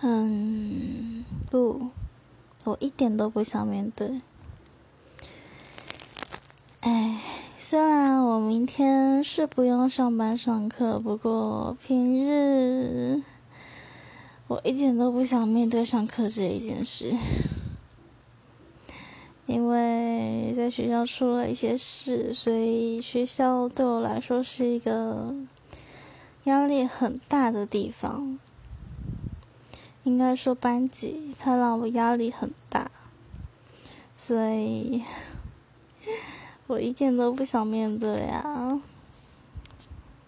嗯，不，我一点都不想面对。哎，虽然我明天是不用上班上课，不过平日我一点都不想面对上课这一件事，因为在学校出了一些事，所以学校对我来说是一个压力很大的地方。应该说班级，他让我压力很大，所以 我一点都不想面对啊。